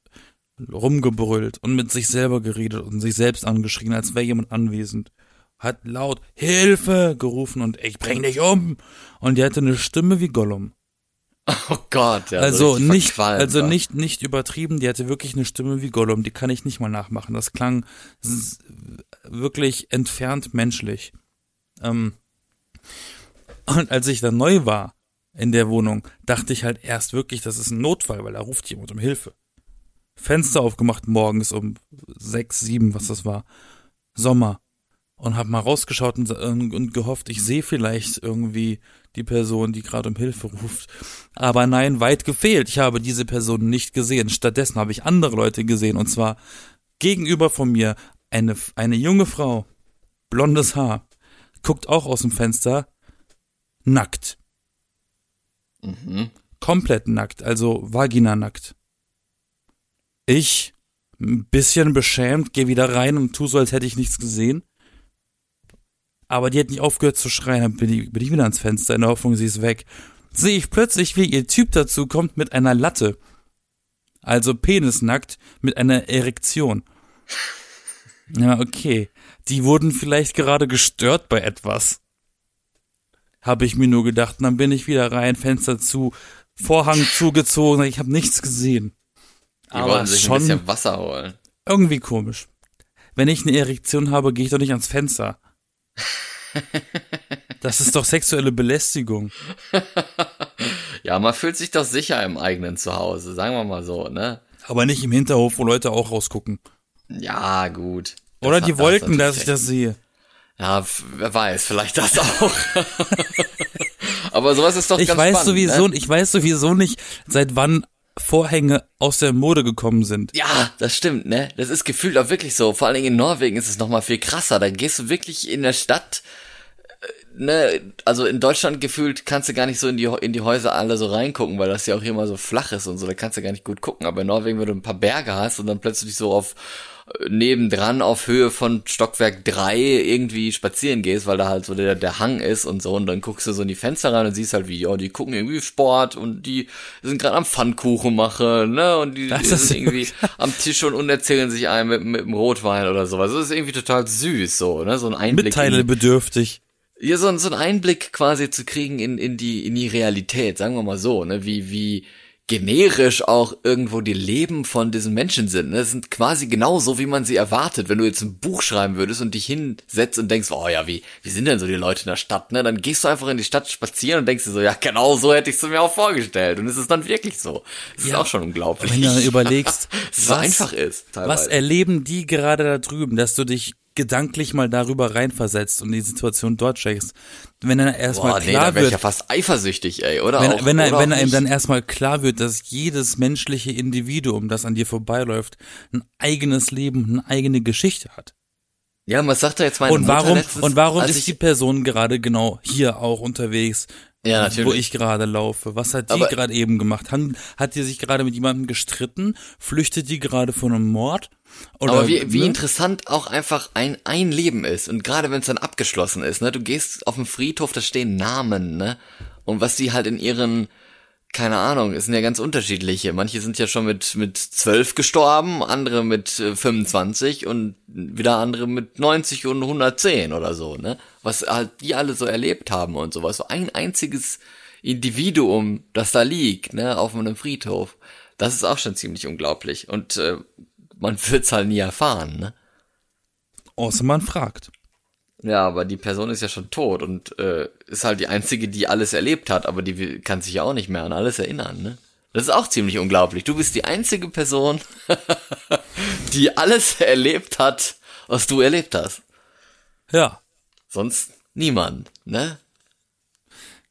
rumgebrüllt und mit sich selber geredet und sich selbst angeschrien, als wäre jemand anwesend. Hat laut Hilfe gerufen und ich bring dich um. Und die hatte eine Stimme wie Gollum. Oh Gott, ja. Also nicht, also nicht, nicht übertrieben. Die hatte wirklich eine Stimme wie Gollum. Die kann ich nicht mal nachmachen. Das klang wirklich entfernt menschlich. Ähm, und als ich dann neu war in der Wohnung, dachte ich halt erst wirklich, das ist ein Notfall, weil da ruft jemand um Hilfe. Fenster aufgemacht morgens um sechs, sieben, was das war. Sommer. Und hab mal rausgeschaut und, und gehofft, ich sehe vielleicht irgendwie die Person, die gerade um Hilfe ruft. Aber nein, weit gefehlt. Ich habe diese Person nicht gesehen. Stattdessen habe ich andere Leute gesehen. Und zwar gegenüber von mir eine, eine junge Frau, blondes Haar, guckt auch aus dem Fenster, nackt. Mhm. Komplett nackt, also Vagina nackt. Ich, ein bisschen beschämt, gehe wieder rein und tu so, als hätte ich nichts gesehen. Aber die hat nicht aufgehört zu schreien, dann bin ich, bin ich wieder ans Fenster in der Hoffnung, sie ist weg. Sehe ich plötzlich, wie ihr Typ dazu kommt mit einer Latte. Also penisnackt mit einer Erektion. Ja, okay. Die wurden vielleicht gerade gestört bei etwas. Habe ich mir nur gedacht. Und dann bin ich wieder rein, Fenster zu, Vorhang zugezogen, ich habe nichts gesehen. Die Aber sich ein schon bisschen Wasser holen. irgendwie komisch. Wenn ich eine Erektion habe, gehe ich doch nicht ans Fenster. Das ist doch sexuelle Belästigung. Ja, man fühlt sich doch sicher im eigenen Zuhause, sagen wir mal so, ne? Aber nicht im Hinterhof, wo Leute auch rausgucken. Ja, gut. Das Oder die das wollten, hat dass ich das sehe. Ja, wer weiß, vielleicht das auch. Aber sowas ist doch ich ganz weiß spannend. sowieso, ne? ich weiß sowieso nicht, seit wann Vorhänge aus der Mode gekommen sind. Ja, das stimmt, ne? Das ist gefühlt auch wirklich so. Vor allen Dingen in Norwegen ist es noch mal viel krasser. Da gehst du wirklich in der Stadt, äh, ne? Also in Deutschland gefühlt kannst du gar nicht so in die, in die Häuser alle so reingucken, weil das ja auch hier immer so flach ist und so. Da kannst du gar nicht gut gucken. Aber in Norwegen, wenn du ein paar Berge hast und dann plötzlich so auf nebendran auf Höhe von Stockwerk drei irgendwie spazieren gehst, weil da halt so der, der Hang ist und so und dann guckst du so in die Fenster rein und siehst halt wie, ja, die gucken irgendwie Sport und die sind gerade am Pfannkuchen machen, ne, und die, die sind irgendwie am Tisch und, und erzählen sich ein mit, mit dem Rotwein oder sowas. Das ist irgendwie total süß, so, ne, so ein Einblick. in- Mitteilebedürftig. ja, so, ein- so ein Einblick quasi zu kriegen in, in die, in die Realität, sagen wir mal so, ne, wie, wie generisch auch irgendwo die Leben von diesen Menschen sind, ne, das sind quasi genauso, wie man sie erwartet. Wenn du jetzt ein Buch schreiben würdest und dich hinsetzt und denkst, oh ja, wie, wie sind denn so die Leute in der Stadt, ne, dann gehst du einfach in die Stadt spazieren und denkst dir so, ja, genau so hätte ich es mir auch vorgestellt. Und es ist dann wirklich so. Das ist Ja. auch schon unglaublich. Wenn du dann überlegst, so einfach ist, teilweise. Was erleben die gerade da drüben, dass du dich gedanklich mal darüber reinversetzt und die Situation dort checkst. Wenn dann erstmal Boah, nee, klar da wird, ja fast eifersüchtig, ey, oder? wenn, auch, wenn, er, oder wenn einem nicht. dann erstmal klar wird, dass jedes menschliche Individuum, das an dir vorbeiläuft, ein eigenes Leben, eine eigene Geschichte hat. Ja, was sagt er jetzt meine Und Mutter warum, letztens, und warum ist die Person gerade genau hier auch unterwegs, Ja, natürlich. wo ich gerade laufe? Was hat die gerade eben gemacht? Hat, hat die sich gerade mit jemandem gestritten? Flüchtet die gerade von einem Mord? Oder, Aber wie, wie ne? interessant auch einfach ein, ein Leben ist. Und gerade wenn es dann abgeschlossen ist, ne, du gehst auf den Friedhof, da stehen Namen, ne? Und was die halt in ihren, keine Ahnung, es sind ja ganz unterschiedliche. Manche sind ja schon mit, mit zwölf gestorben, andere mit äh, 25 und wieder andere mit 90 und 110 oder so, ne? Was halt die alle so erlebt haben und sowas. So ein einziges Individuum, das da liegt, ne, auf einem Friedhof. Das ist auch schon ziemlich unglaublich. Und äh, man wird's halt nie erfahren, ne? Außer man fragt. Ja, aber die Person ist ja schon tot und äh, ist halt die einzige, die alles erlebt hat, aber die kann sich ja auch nicht mehr an alles erinnern, ne? Das ist auch ziemlich unglaublich. Du bist die einzige Person, die alles erlebt hat, was du erlebt hast. Ja, Sonst niemand, ne?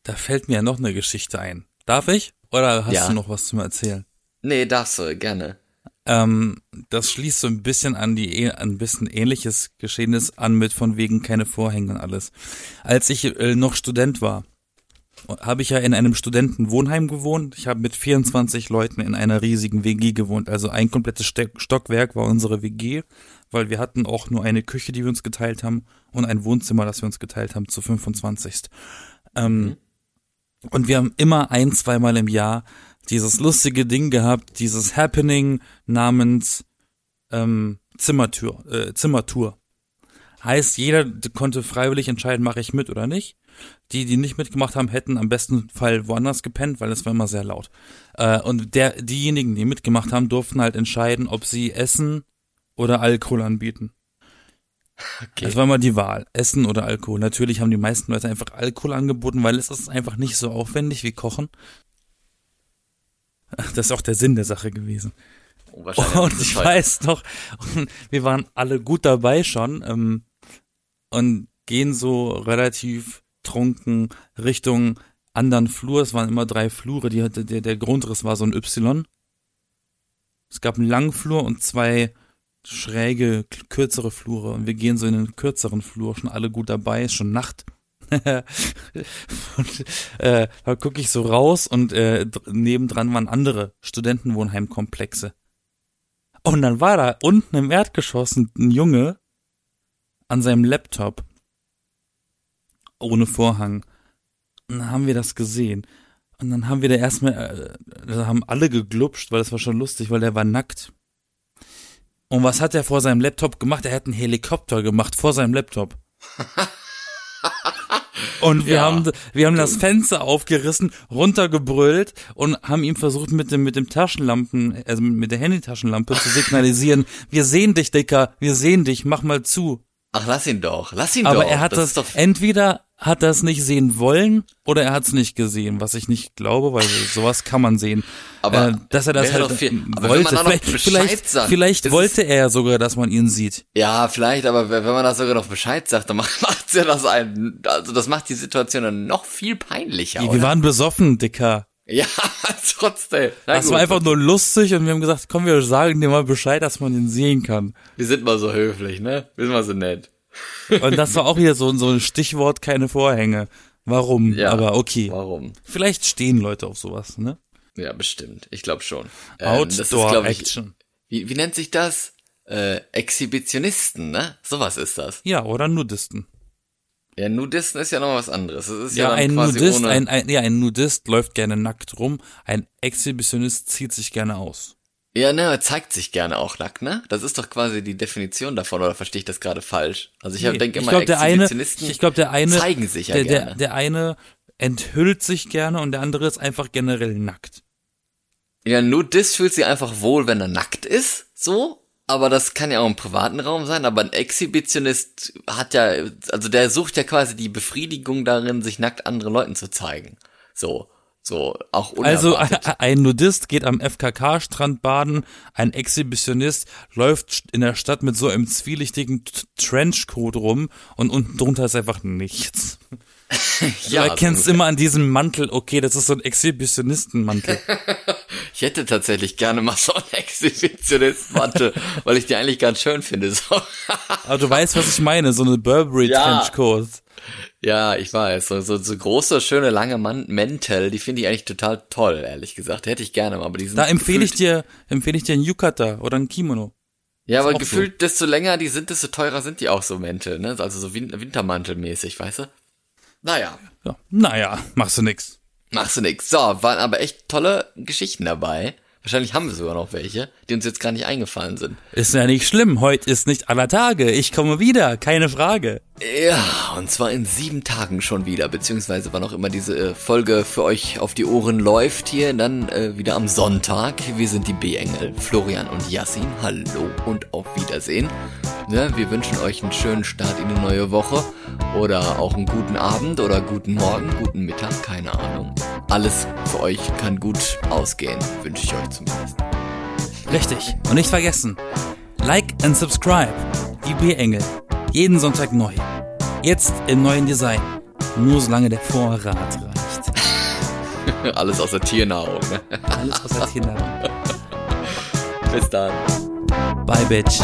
da fällt mir ja noch eine Geschichte ein. Darf ich? Oder hast Ja. du noch was zum Erzählen? Nee, darfst du, gerne. Ähm, das schließt so ein bisschen an die an ein bisschen ähnliches Geschehnis an mit von wegen keine Vorhänge und alles. Als ich äh, noch Student war, habe ich ja in einem Studentenwohnheim gewohnt. Ich habe mit 24 Leuten in einer riesigen WG gewohnt. Also ein komplettes Stockwerk war unsere WG, weil wir hatten auch nur eine Küche, die wir uns geteilt haben und ein Wohnzimmer, das wir uns geteilt haben zu 25. Ähm, Und wir haben immer ein, zweimal im Jahr dieses lustige Ding gehabt, dieses Happening namens ähm, Zimmertour, äh, Zimmertour. Heißt, jeder konnte freiwillig entscheiden, mache ich mit oder nicht. Die, die nicht mitgemacht haben, hätten am besten Fall woanders gepennt, weil es war immer sehr laut. Äh, und der, diejenigen, die mitgemacht haben, durften halt entscheiden, ob sie Essen oder Alkohol anbieten. Okay. Das war mal die Wahl, Essen oder Alkohol. Natürlich haben die meisten Leute einfach Alkohol angeboten, weil es ist einfach nicht so aufwendig wie Kochen. Das ist auch der Sinn der Sache gewesen. Oh, Und ich weiß noch, wir waren alle gut dabei schon ähm, und gehen so relativ trunken Richtung anderen Flur. Es waren immer drei Flure, die hatte, der, der Grundriss war so ein Y. Es gab einen langen Flur und zwei schräge, kürzere Flure. Und wir gehen so in den kürzeren Flur, schon alle gut dabei, ist schon Nacht. Und äh, da gucke ich so raus und äh, dr- nebendran waren andere Studentenwohnheimkomplexe. Und dann war da unten im Erdgeschoss ein ein Junge an seinem Laptop ohne Vorhang. Und dann haben wir das gesehen. Und dann haben wir da erstmal, äh, da haben alle geglupscht, weil das war schon lustig, weil der war nackt. Und was hat er vor seinem Laptop gemacht? Er hat einen Helikopter gemacht vor seinem Laptop. Und wir Ja. haben, wir haben das Fenster aufgerissen, runtergebrüllt und haben ihm versucht mit dem, mit dem Taschenlampen, also mit der Handytaschenlampe zu signalisieren, wir sehen dich, Dicker, wir sehen dich, mach mal zu. Ach, lass ihn doch. Lass ihn Aber doch. er hat das, doch, entweder hat das nicht sehen wollen oder er hat es nicht gesehen, was ich nicht glaube, weil sowas kann man sehen. Aber äh, dass er das halt viel- wollte. Vielleicht, vielleicht, sagt, vielleicht wollte er ja sogar, dass man ihn sieht. Ja, vielleicht, aber wenn man das sogar noch Bescheid sagt, dann macht macht's ja das ein, also das macht die Situation dann noch viel peinlicher. Wir oder? waren besoffen, Dicker. ja, trotzdem. Na Das gut. war einfach nur lustig und wir haben gesagt, komm, wir sagen dir mal Bescheid, dass man ihn sehen kann. Wir sind mal so höflich, ne? Wir sind mal so nett. Und das war auch wieder so, so ein Stichwort, keine Vorhänge. Warum? Ja. Aber okay. Warum? Vielleicht stehen Leute auf sowas, ne? Ja, bestimmt. Ich glaube schon. Ähm, ist, Outdoor glaub ich, Action. Wie, wie nennt sich das? Äh, Exhibitionisten, ne? Sowas ist das. Ja, oder Nudisten. Ja, Nudisten ist ja noch was anderes. Das ist ja, Ja, ein Nudist, ein, ein, ja, ein Nudist läuft gerne nackt rum, ein Exhibitionist zieht sich gerne aus. Ja, ne, er zeigt sich gerne auch nackt, ne? Das ist doch quasi die Definition davon, oder verstehe ich das gerade falsch? Also ich Nee, denke ich immer, glaube, der eine, Exhibitionisten ich glaube, der eine, zeigen sich ja der, gerne. der, der eine enthüllt sich gerne und der andere ist einfach generell nackt. Ja, Nudist fühlt sich einfach wohl, wenn er nackt ist, so. Aber das kann ja auch im privaten Raum sein. Aber ein Exhibitionist hat ja, also der sucht ja quasi die Befriedigung darin, sich nackt anderen Leuten zu zeigen. So, so, auch Also unerwartet. ein Nudist geht am FKK-Strand baden, ein Exhibitionist läuft in der Stadt mit so einem zwielichtigen Trenchcoat rum und unten drunter ist einfach nichts. ja, du erkennst so, immer an diesem Mantel, okay, das ist so ein Exhibitionistenmantel. ich hätte tatsächlich gerne mal so einen Exhibitionist-Mantel, weil ich die eigentlich ganz schön finde. So. Aber du weißt, was ich meine, so eine Burberry Ja. Trenchcoat. ja, ich weiß. So, so, so große, schöne, lange Man Mäntel, die finde ich eigentlich total toll, ehrlich gesagt. Hätte ich gerne mal, aber die sind Da empfehle ich dir, empfehle ich dir ein Yukata oder ein Kimono. Ja, aber gefühlt, desto länger die sind, desto teurer sind die auch so Mäntel, ne? Also so Win Wintermantelmäßig, weißt du? Naja, Ja, naja, machst du nix. machst du nix. So, waren aber echt tolle Geschichten dabei. Wahrscheinlich haben wir sogar noch welche, die uns jetzt gar nicht eingefallen sind. Ist ja nicht schlimm, heute ist nicht aller Tage. Ich komme wieder, keine Frage. Ja, und zwar in sieben Tagen schon wieder, beziehungsweise wann auch immer diese äh, Folge für euch auf die Ohren läuft hier, dann äh, wieder am Sonntag. Wir sind die B-Engel, Florian und Yassin. Hallo und auf Wiedersehen. Ne, wir wünschen euch einen schönen Start in die neue Woche oder auch einen guten Abend oder guten Morgen, guten Mittag, keine Ahnung. Alles für euch kann gut ausgehen, wünsche ich euch zumindest. Richtig. Und nicht vergessen, like and subscribe. Die B-Engel. Jeden Sonntag neu. Jetzt im neuen Design. Nur solange der Vorrat reicht. Alles aus der Tiernahrung. Ne? Alles aus der Kinder. Bis dann. Bye, Bitch.